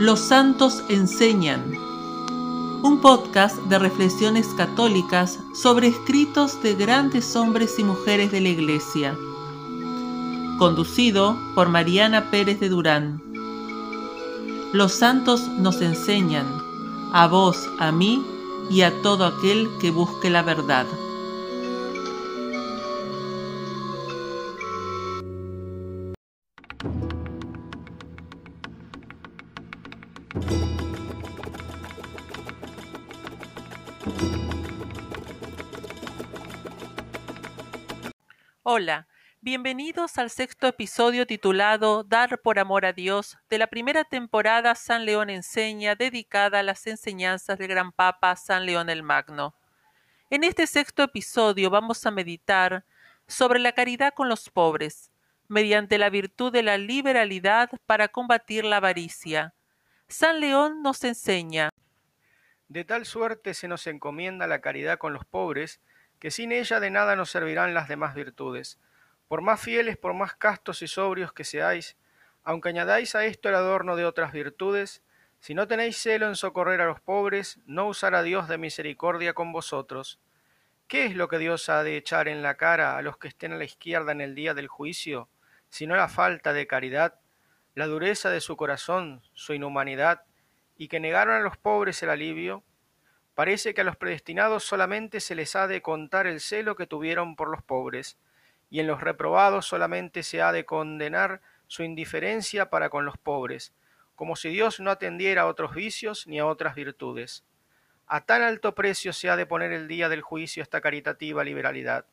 Los Santos Enseñan, un podcast de reflexiones católicas sobre escritos de grandes hombres y mujeres de la Iglesia, conducido por Mariana Pérez de Durán. Los santos nos enseñan, a vos, a mí y a todo aquel que busque la verdad. Hola, bienvenidos al sexto episodio titulado Dar por amor a Dios de la primera temporada San León enseña dedicada a las enseñanzas del gran Papa San León el Magno. En este sexto episodio vamos a meditar sobre la caridad con los pobres, mediante la virtud de la liberalidad para combatir la avaricia. San León nos enseña. De tal suerte se nos encomienda la caridad con los pobres, que sin ella de nada nos servirán las demás virtudes. Por más fieles, por más castos y sobrios que seáis, aunque añadáis a esto el adorno de otras virtudes, si no tenéis celo en socorrer a los pobres, no usará Dios de misericordia con vosotros. ¿Qué es lo que Dios ha de echar en la cara a los que estén a la izquierda en el día del juicio, sino la falta de caridad, la dureza de su corazón, su inhumanidad, y que negaron a los pobres el alivio? Parece que a los predestinados solamente se les ha de contar el celo que tuvieron por los pobres, y en los reprobados solamente se ha de condenar su indiferencia para con los pobres, como si Dios no atendiera a otros vicios ni a otras virtudes. A tan alto precio se ha de poner el día del juicio esta caritativa liberalidad,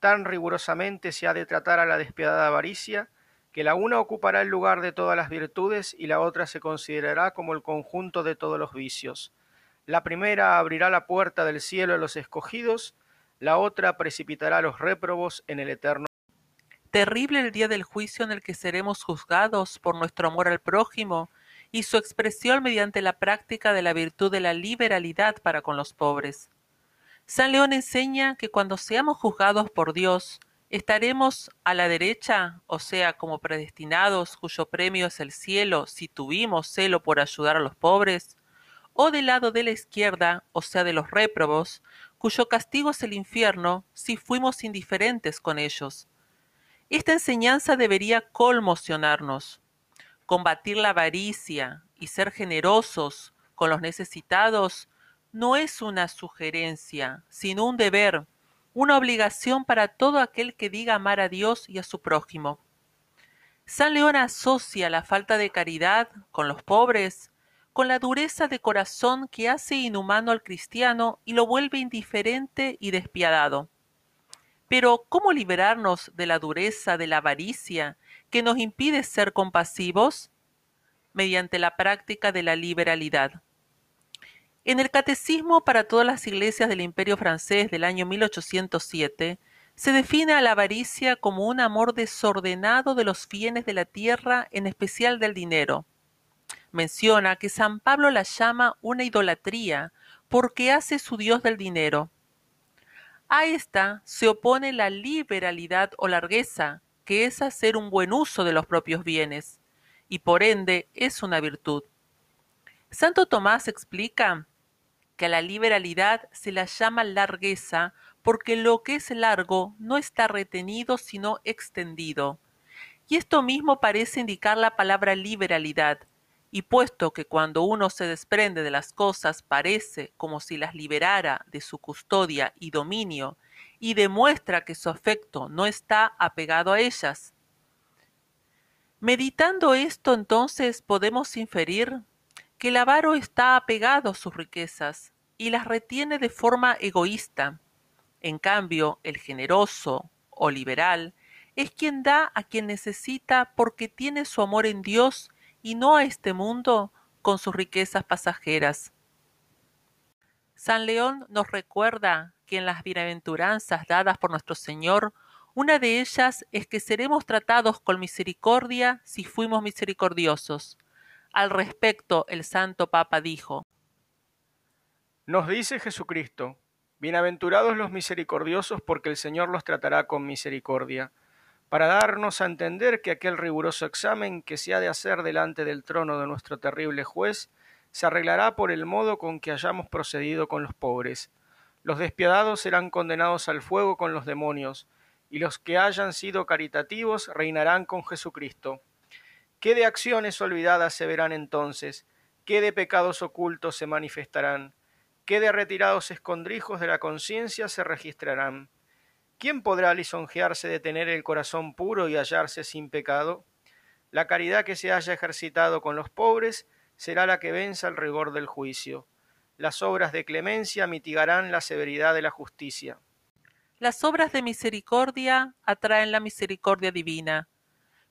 tan rigurosamente se ha de tratar a la despiadada avaricia, que la una ocupará el lugar de todas las virtudes y la otra se considerará como el conjunto de todos los vicios la primera abrirá la puerta del cielo a los escogidos, la otra precipitará a los réprobos en el eterno. Terrible el día del juicio en el que seremos juzgados por nuestro amor al prójimo y su expresión mediante la práctica de la virtud de la liberalidad para con los pobres. San León enseña que cuando seamos juzgados por Dios, estaremos a la derecha, o sea, como predestinados cuyo premio es el cielo, si tuvimos celo por ayudar a los pobres, o del lado de la izquierda, o sea, de los réprobos, cuyo castigo es el infierno, si fuimos indiferentes con ellos. Esta enseñanza debería conmocionarnos. Combatir la avaricia y ser generosos con los necesitados no es una sugerencia, sino un deber, una obligación para todo aquel que diga amar a Dios y a su prójimo. San León asocia la falta de caridad con los pobres con la dureza de corazón que hace inhumano al cristiano y lo vuelve indiferente y despiadado. Pero, ¿cómo liberarnos de la dureza de la avaricia que nos impide ser compasivos? Mediante la práctica de la liberalidad. En el Catecismo para todas las iglesias del Imperio francés del año 1807, se define a la avaricia como un amor desordenado de los bienes de la tierra, en especial del dinero, menciona que San Pablo la llama una idolatría porque hace su Dios del dinero. A esta se opone la liberalidad o largueza, que es hacer un buen uso de los propios bienes, y por ende es una virtud. Santo Tomás explica que a la liberalidad se la llama largueza porque lo que es largo no está retenido sino extendido. Y esto mismo parece indicar la palabra liberalidad, y puesto que cuando uno se desprende de las cosas parece como si las liberara de su custodia y dominio, y demuestra que su afecto no está apegado a ellas. Meditando esto entonces podemos inferir que el avaro está apegado a sus riquezas y las retiene de forma egoísta. En cambio, el generoso o liberal es quien da a quien necesita porque tiene su amor en Dios y no a este mundo con sus riquezas pasajeras. San León nos recuerda que en las bienaventuranzas dadas por nuestro Señor, una de ellas es que seremos tratados con misericordia si fuimos misericordiosos. Al respecto, el Santo Papa dijo, Nos dice Jesucristo, Bienaventurados los misericordiosos porque el Señor los tratará con misericordia para darnos a entender que aquel riguroso examen que se ha de hacer delante del trono de nuestro terrible juez se arreglará por el modo con que hayamos procedido con los pobres. Los despiadados serán condenados al fuego con los demonios, y los que hayan sido caritativos reinarán con Jesucristo. ¿Qué de acciones olvidadas se verán entonces? ¿Qué de pecados ocultos se manifestarán? ¿Qué de retirados escondrijos de la conciencia se registrarán? ¿Quién podrá lisonjearse de tener el corazón puro y hallarse sin pecado? La caridad que se haya ejercitado con los pobres será la que venza el rigor del juicio. Las obras de clemencia mitigarán la severidad de la justicia. Las obras de misericordia atraen la misericordia divina.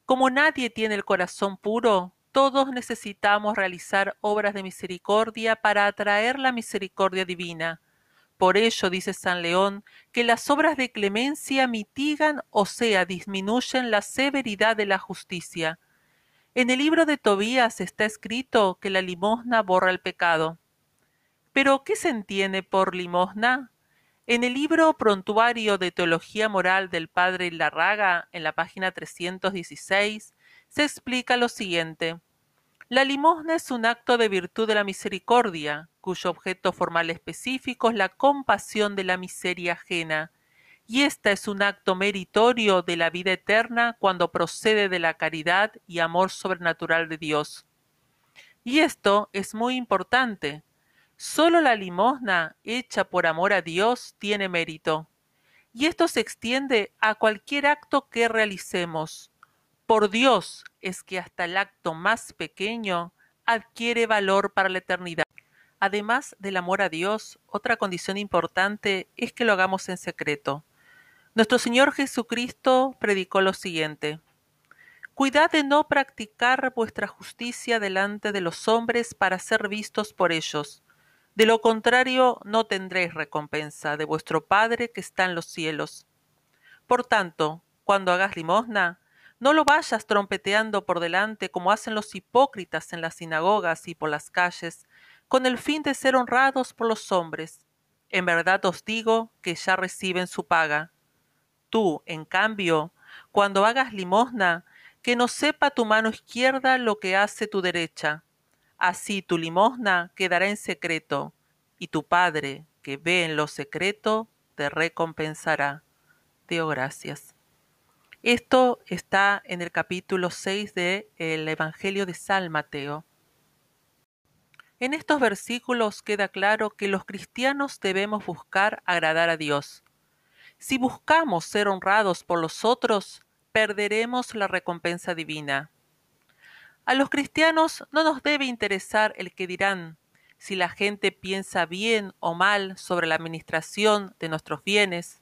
Como nadie tiene el corazón puro, todos necesitamos realizar obras de misericordia para atraer la misericordia divina. Por ello dice San León que las obras de clemencia mitigan, o sea, disminuyen la severidad de la justicia. En el libro de Tobías está escrito que la limosna borra el pecado. Pero, ¿qué se entiende por limosna? En el libro Prontuario de Teología Moral del padre Larraga, en la página 316, se explica lo siguiente. La limosna es un acto de virtud de la misericordia, cuyo objeto formal específico es la compasión de la miseria ajena, y ésta es un acto meritorio de la vida eterna cuando procede de la caridad y amor sobrenatural de Dios. Y esto es muy importante, Solo la limosna hecha por amor a Dios tiene mérito. Y esto se extiende a cualquier acto que realicemos. Por Dios es que hasta el acto más pequeño adquiere valor para la eternidad. Además del amor a Dios, otra condición importante es que lo hagamos en secreto. Nuestro Señor Jesucristo predicó lo siguiente. Cuidad de no practicar vuestra justicia delante de los hombres para ser vistos por ellos de lo contrario, no tendréis recompensa de vuestro Padre que está en los cielos. Por tanto, cuando hagas limosna, no lo vayas trompeteando por delante como hacen los hipócritas en las sinagogas y por las calles, con el fin de ser honrados por los hombres. En verdad os digo que ya reciben su paga. Tú, en cambio, cuando hagas limosna, que no sepa tu mano izquierda lo que hace tu derecha, Así tu limosna quedará en secreto, y tu Padre, que ve en lo secreto, te recompensará. Deo gracias. Esto está en el capítulo 6 del Evangelio de San Mateo. En estos versículos queda claro que los cristianos debemos buscar agradar a Dios. Si buscamos ser honrados por los otros, perderemos la recompensa divina. A los cristianos no nos debe interesar el que dirán, si la gente piensa bien o mal sobre la administración de nuestros bienes.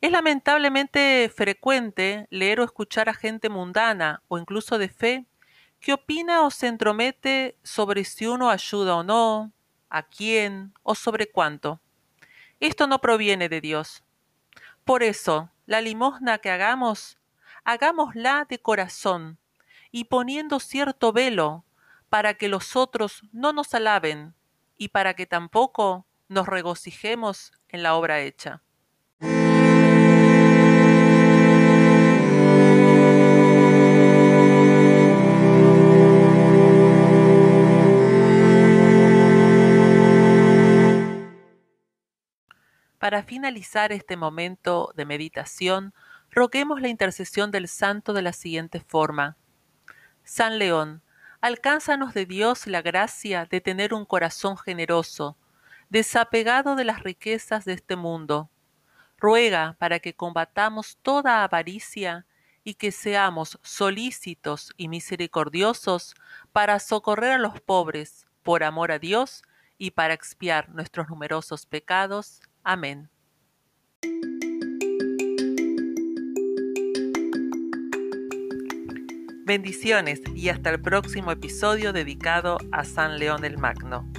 Es lamentablemente frecuente leer o escuchar a gente mundana o incluso de fe que opina o se entromete sobre si uno ayuda o no, a quién o sobre cuánto. Esto no proviene de Dios. Por eso, la limosna que hagamos, hagámosla de corazón, y poniendo cierto velo para que los otros no nos alaben y para que tampoco nos regocijemos en la obra hecha. Para finalizar este momento de meditación, roguemos la intercesión del santo de la siguiente forma. San León, alcánzanos de Dios la gracia de tener un corazón generoso, desapegado de las riquezas de este mundo. Ruega para que combatamos toda avaricia y que seamos solícitos y misericordiosos para socorrer a los pobres, por amor a Dios y para expiar nuestros numerosos pecados. Amén. Bendiciones y hasta el próximo episodio dedicado a San León el Magno.